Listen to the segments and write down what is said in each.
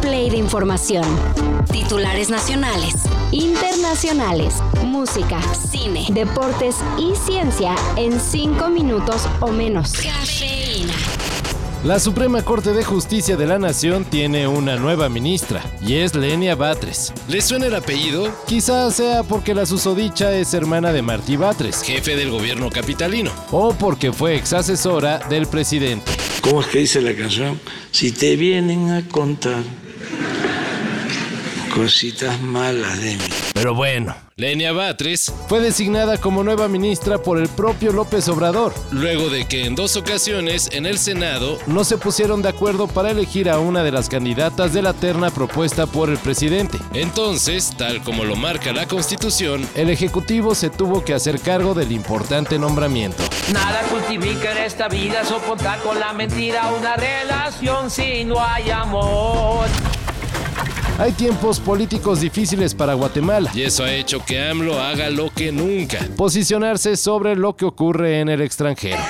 play de información. Titulares nacionales, internacionales, música, cine, deportes y ciencia en 5 minutos o menos. Cafeína. La Suprema Corte de Justicia de la Nación tiene una nueva ministra, y es Lenia Batres. ¿Le suena el apellido? Quizás sea porque la susodicha es hermana de Martí Batres, jefe del gobierno capitalino, o porque fue ex asesora del presidente. ¿Cómo es que dice la canción? Si te vienen a contar cositas malas de mí. Pero bueno, Lenia Batres fue designada como nueva ministra por el propio López Obrador, luego de que en dos ocasiones en el Senado no se pusieron de acuerdo para elegir a una de las candidatas de la terna propuesta por el presidente. Entonces, tal como lo marca la Constitución, el Ejecutivo se tuvo que hacer cargo del importante nombramiento. Nada justifica en esta vida soportar con la mentira una relación si no hay amor. Hay tiempos políticos difíciles para Guatemala y eso ha hecho que AMLO haga lo que nunca, posicionarse sobre lo que ocurre en el extranjero.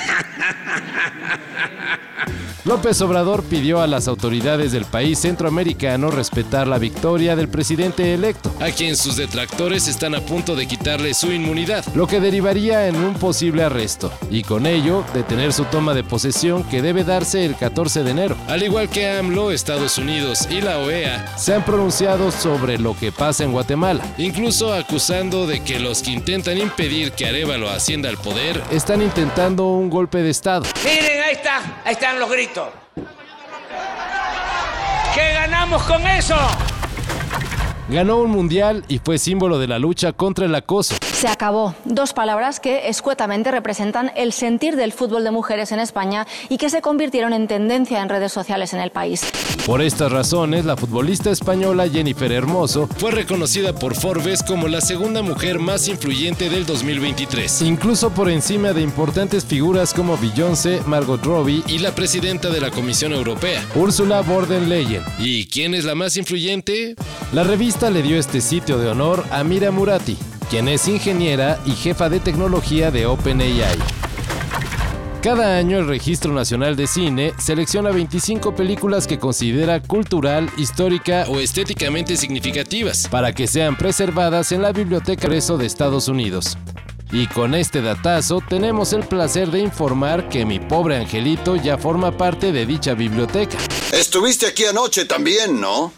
López Obrador pidió a las autoridades del país centroamericano respetar la victoria del presidente electo, a quien sus detractores están a punto de quitarle su inmunidad, lo que derivaría en un posible arresto, y con ello detener su toma de posesión que debe darse el 14 de enero. Al igual que AMLO, Estados Unidos y la OEA se han pronunciado sobre lo que pasa en Guatemala, incluso acusando de que los que intentan impedir que Arevalo ascienda al poder están intentando un golpe de Estado. Miren, ahí está, ahí están los gritos. ¿Qué ganamos con eso? Ganó un mundial y fue símbolo de la lucha contra el acoso. Se acabó. Dos palabras que escuetamente representan el sentir del fútbol de mujeres en España y que se convirtieron en tendencia en redes sociales en el país. Por estas razones, la futbolista española Jennifer Hermoso fue reconocida por Forbes como la segunda mujer más influyente del 2023, incluso por encima de importantes figuras como Beyoncé, Margot Robbie y la presidenta de la Comisión Europea, Ursula von der Leyen. ¿Y quién es la más influyente? La revista le dio este sitio de honor a Mira Murati, quien es ingeniera y jefa de tecnología de OpenAI. Cada año el Registro Nacional de Cine selecciona 25 películas que considera cultural, histórica o estéticamente significativas para que sean preservadas en la Biblioteca Reso de Estados Unidos. Y con este datazo tenemos el placer de informar que mi pobre angelito ya forma parte de dicha biblioteca. Estuviste aquí anoche también, ¿no?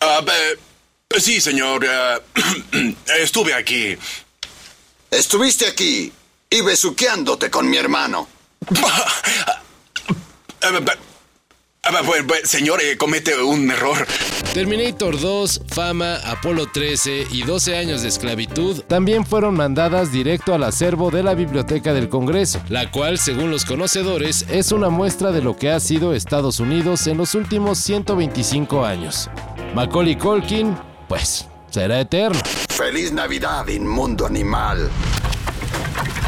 Ah, eh, sí, señor. eh, estuve aquí. Estuviste aquí y besuqueándote con mi hermano. Bueno, bueno, señor, eh, comete un error. Terminator 2, Fama, Apolo 13 y 12 años de esclavitud también fueron mandadas directo al acervo de la Biblioteca del Congreso, la cual, según los conocedores, es una muestra de lo que ha sido Estados Unidos en los últimos 125 años. Macaulay Culkin, pues, será eterno. Feliz Navidad, inmundo animal.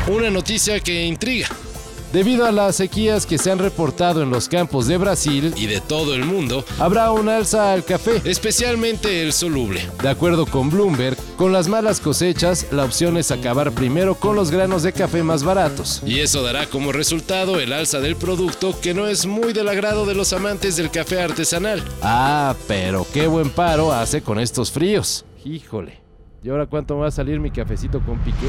Una noticia que intriga. Debido a las sequías que se han reportado en los campos de Brasil y de todo el mundo, habrá un alza al café, especialmente el soluble. De acuerdo con Bloomberg, con las malas cosechas, la opción es acabar primero con los granos de café más baratos. Y eso dará como resultado el alza del producto que no es muy del agrado de los amantes del café artesanal. Ah, pero qué buen paro hace con estos fríos. Híjole. ¿Y ahora cuánto va a salir mi cafecito con piqué?